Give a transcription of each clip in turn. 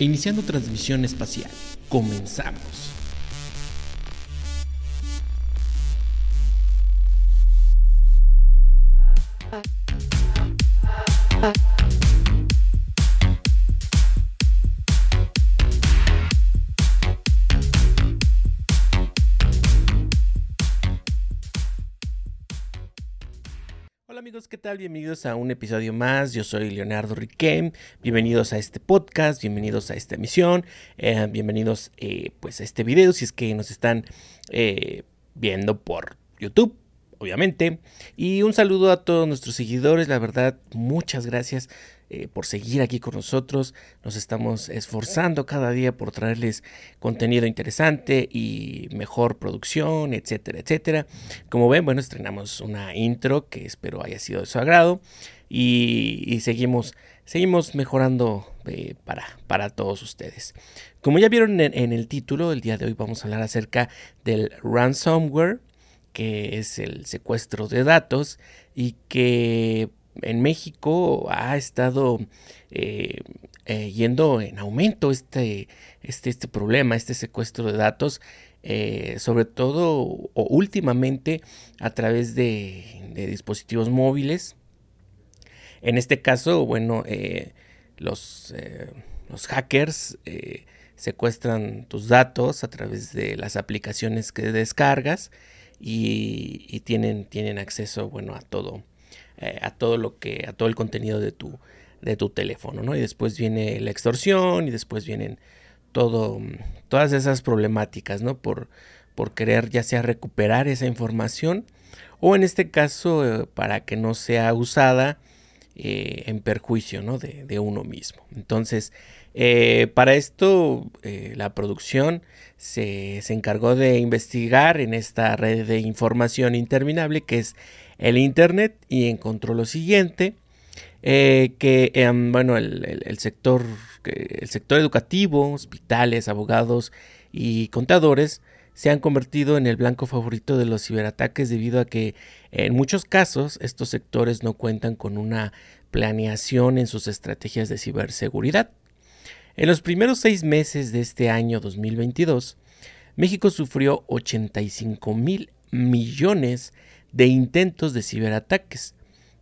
Iniciando transmisión espacial. Comenzamos. ¿Qué tal? Bienvenidos a un episodio más. Yo soy Leonardo Riquem. Bienvenidos a este podcast, bienvenidos a esta emisión, eh, bienvenidos eh, pues a este video si es que nos están eh, viendo por YouTube, obviamente. Y un saludo a todos nuestros seguidores, la verdad, muchas gracias eh, por seguir aquí con nosotros. Nos estamos esforzando cada día por traerles contenido interesante y mejor producción, etcétera, etcétera. Como ven, bueno, estrenamos una intro que espero haya sido de su agrado y, seguimos, seguimos mejorando eh, para, para todos ustedes. Como ya vieron en el título, el día de hoy vamos a hablar acerca del ransomware que es el secuestro de datos y que en México ha estado eh, eh, yendo en aumento este, este, este, problema, este secuestro de datos, eh, sobre todo o últimamente a través de, dispositivos móviles. En este caso, bueno, los, los, hackers secuestran tus datos a través de las aplicaciones que descargas y, y tienen, tienen acceso, bueno, a todo eh, a todo lo que, a todo el contenido de tu, de tu teléfono, ¿no? Y después viene la extorsión y después vienen todo, todas esas problemáticas, ¿no? Por, por querer ya sea recuperar esa información o en este caso eh, para que no sea usada eh, en perjuicio ¿no? de, uno mismo. Entonces, para esto la producción se, se, encargó de investigar en esta red de información interminable que es el Internet y encontró lo siguiente, eh, que em, bueno, el, sector, el sector educativo, hospitales, abogados y contadores se han convertido en el blanco favorito de los ciberataques debido a que en muchos casos estos sectores no cuentan con una planeación en sus estrategias de ciberseguridad. En los primeros seis meses de este año 2022, México sufrió 85 mil millones de intentos de ciberataques,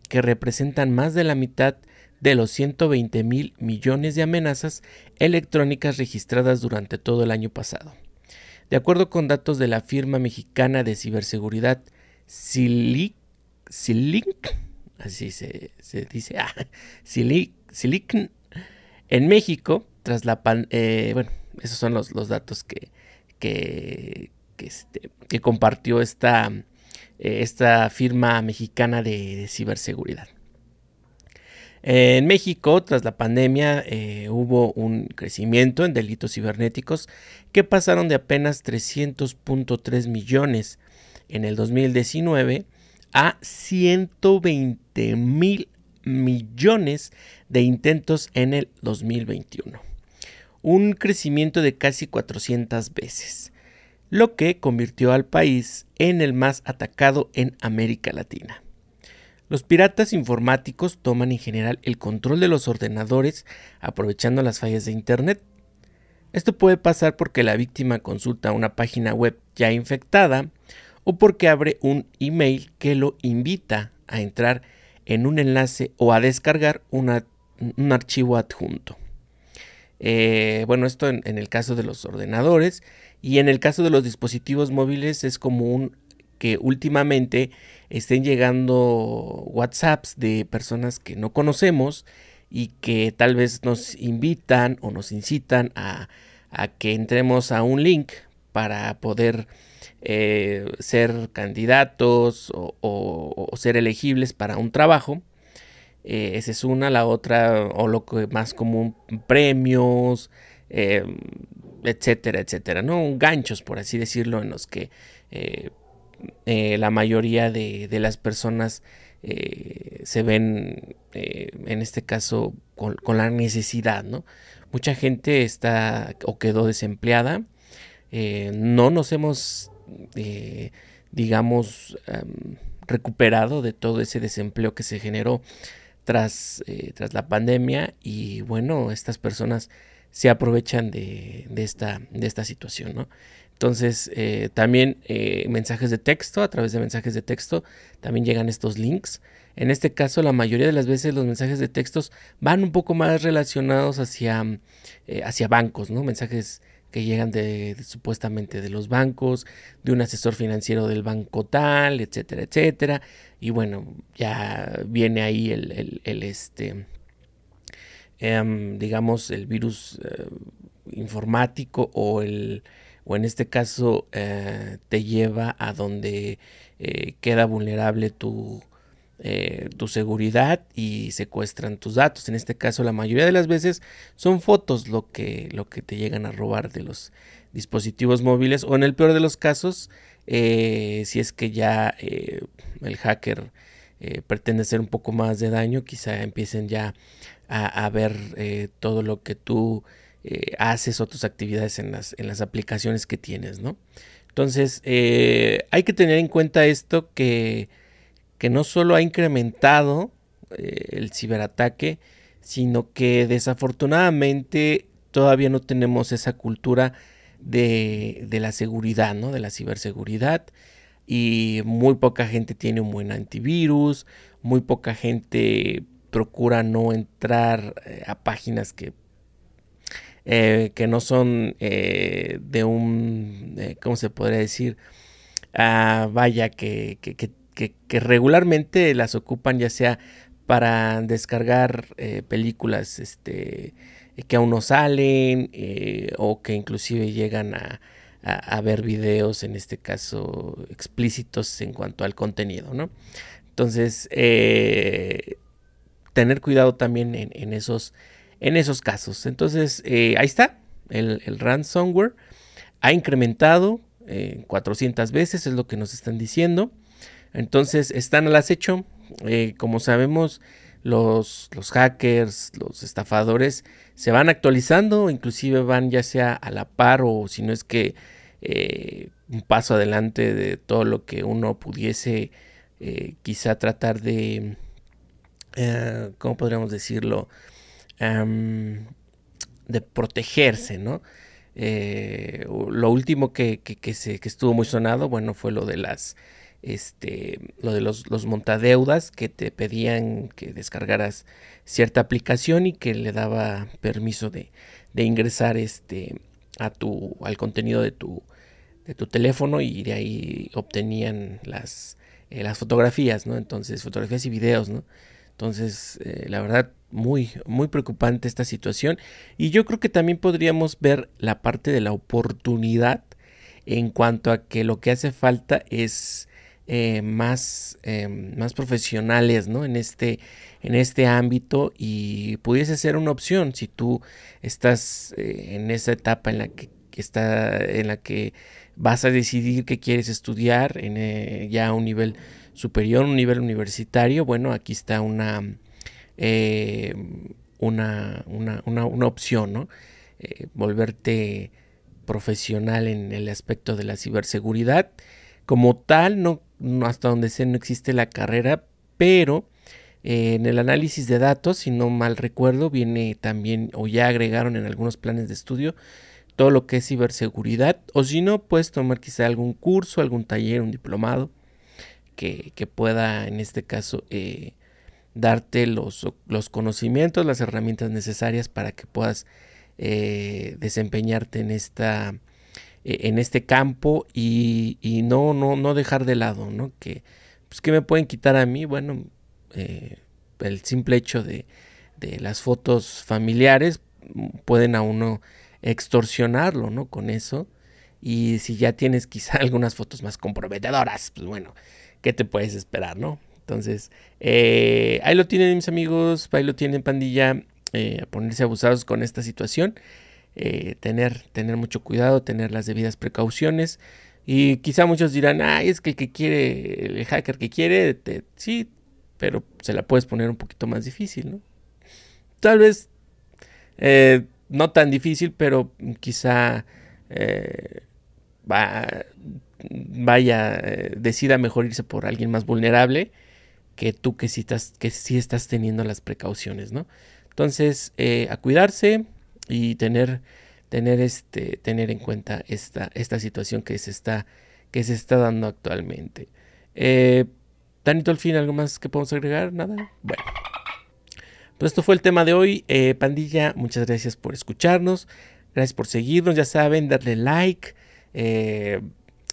que representan más de la mitad de los 120 mil millones de amenazas electrónicas registradas durante todo el año pasado. De acuerdo con datos de la firma mexicana de ciberseguridad Silic, así se, dice, ah, en México, tras la pan, eh, bueno, esos son los, los datos que, que, que, este, compartió esta, eh, esta firma mexicana de, ciberseguridad. En México, tras la pandemia, eh, hubo un crecimiento en delitos cibernéticos que pasaron de apenas 300.3 millones en el 2019 a 120 mil millones de intentos en el 2021. Un crecimiento de casi 400 veces lo que convirtió al país en el más atacado en América Latina. Los piratas informáticos toman en general el control de los ordenadores aprovechando las fallas de Internet. Esto puede pasar porque la víctima consulta una página web ya infectada o porque abre un email que lo invita a entrar en un enlace o a descargar un archivo adjunto. Eh, bueno, esto en, el caso de los ordenadores y en el caso de los dispositivos móviles es común que últimamente estén llegando WhatsApps de personas que no conocemos y que tal vez nos invitan o nos incitan a, que entremos a un link para poder eh, ser candidatos o, ser elegibles para un trabajo. Eh, esa es una, la otra, o lo que más común, premios, eh, etcétera, etcétera, ¿no? Ganchos, por así decirlo, en los que eh, la mayoría de, las personas se ven, en este caso, con, con, la necesidad, ¿no? Mucha gente está o quedó desempleada, no nos hemos, digamos, recuperado de todo ese desempleo que se generó tras, eh, tras la pandemia y bueno, estas personas se aprovechan de, esta, de esta situación, ¿no? Entonces, eh, también eh, mensajes de texto, a través de mensajes de texto, también llegan estos links. En este caso, la mayoría de las veces los mensajes de textos van un poco más relacionados hacia, eh, hacia bancos, ¿no? Mensajes que llegan de, supuestamente de los bancos, de un asesor financiero del banco tal, etcétera, etcétera. Y bueno, ya viene ahí el, el, este, em, digamos, el virus eh, informático o el, o en este caso eh, te lleva a donde eh, queda vulnerable tu, tu seguridad y secuestran tus datos. En este caso, la mayoría de las veces son fotos lo que, lo que te llegan a robar de los dispositivos móviles o en el peor de los casos eh, si es que ya eh, el hacker eh, pretende hacer un poco más de daño, quizá empiecen ya a, ver todo lo que tú haces o tus actividades en las, en las aplicaciones que tienes, ¿no? Entonces, hay que tener en cuenta esto que, que no solo ha incrementado el ciberataque, sino que desafortunadamente todavía no tenemos esa cultura de, la seguridad, ¿no? De la ciberseguridad. Y muy poca gente tiene un buen antivirus, muy poca gente procura no entrar eh, a páginas que, eh, que no son eh, de un, ¿cómo se podría decir? Ah, vaya, que, regularmente las ocupan ya sea para descargar películas este, que aún no salen eh, o que inclusive llegan a, ver videos, en este caso explícitos en cuanto al contenido, ¿no? Entonces, eh, tener cuidado también en, esos, en esos casos. Entonces, eh, ahí está, el, el, ransomware ha incrementado 400 veces, es lo que nos están diciendo. Entonces, están al acecho. como sabemos, los, los hackers, los estafadores, se van actualizando, inclusive van ya sea a la par o si no es que eh, un paso adelante de todo lo que uno pudiese eh, quizá tratar de, eh, ¿cómo podríamos decirlo? de protegerse, ¿no? lo último que, que, se, que estuvo muy sonado, bueno, fue lo de las este, lo de los, los, montadeudas que te pedían que descargaras cierta aplicación y que le daba permiso de, de ingresar este, a tu, al contenido de tu, de tu teléfono y de ahí obtenían las, eh, las fotografías, ¿no? Entonces, fotografías y videos, ¿no? Entonces, eh, la verdad, muy, muy preocupante esta situación. Y yo creo que también podríamos ver la parte de la oportunidad en cuanto a que lo que hace falta es eh, más, em, más profesionales ¿no? en, este, en este ámbito y pudiese ser una opción si tú estás eh, en esa etapa en la que, está, en la que vas a decidir qué quieres estudiar en, eh, ya a un nivel superior, un nivel universitario, bueno, aquí está una, una, una, una, opción, ¿no? volverte profesional en el aspecto de la ciberseguridad. Como tal, no hasta donde sé no existe la carrera, pero eh, en el análisis de datos, si no mal recuerdo, viene también o ya agregaron en algunos planes de estudio todo lo que es ciberseguridad, o si no, puedes tomar quizá algún curso, algún taller, un diplomado que, pueda en este caso eh, darte los, los, conocimientos, las herramientas necesarias para que puedas eh, desempeñarte en esta en este campo y, no, no, no dejar de lado, ¿no? Que, pues, ¿qué me pueden quitar a mí? Bueno, eh, el simple hecho de, de, las fotos familiares pueden a uno extorsionarlo, ¿no? Con eso. Y si ya tienes quizá algunas fotos más comprometedoras, pues bueno, ¿qué te puedes esperar, no? Entonces, eh, ahí lo tienen mis amigos, ahí lo tienen pandilla, eh, a ponerse abusados con esta situación. Eh, tener, tener mucho cuidado, tener las debidas precauciones. Y quizá muchos dirán, ay, es que el que quiere, el hacker que quiere, sí, pero se la puedes poner un poquito más difícil, ¿no? Tal vez eh, no tan difícil, pero quizá eh, vaya, decida mejor irse por alguien más vulnerable que tú que sí estás, que sí estás teniendo las precauciones, ¿no? Entonces, a cuidarse, y tener, tener, este, tener en cuenta esta, esta situación que se está, que se está dando actualmente. Eh, Tanito, al fin, ¿algo más que podemos agregar? ¿Nada? Bueno. Pues esto fue el tema de hoy. Eh, pandilla, muchas gracias por escucharnos. Gracias por seguirnos. Ya saben, darle like, eh,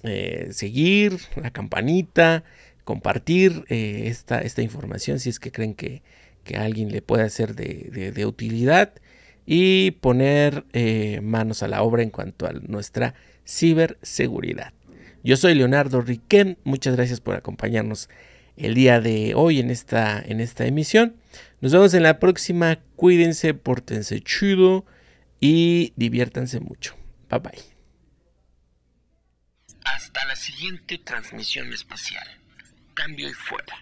eh, seguir, la campanita, compartir esta, esta, información si es que creen que, que a alguien le puede ser de, utilidad. Y poner manos a la obra en cuanto a nuestra ciberseguridad. Yo soy Leonardo Riquén. Muchas gracias por acompañarnos el día de hoy en esta, en esta emisión. Nos vemos en la próxima. Cuídense, pórtense chido y diviértanse mucho. Bye bye. Hasta la siguiente transmisión espacial. Cambio y fuera.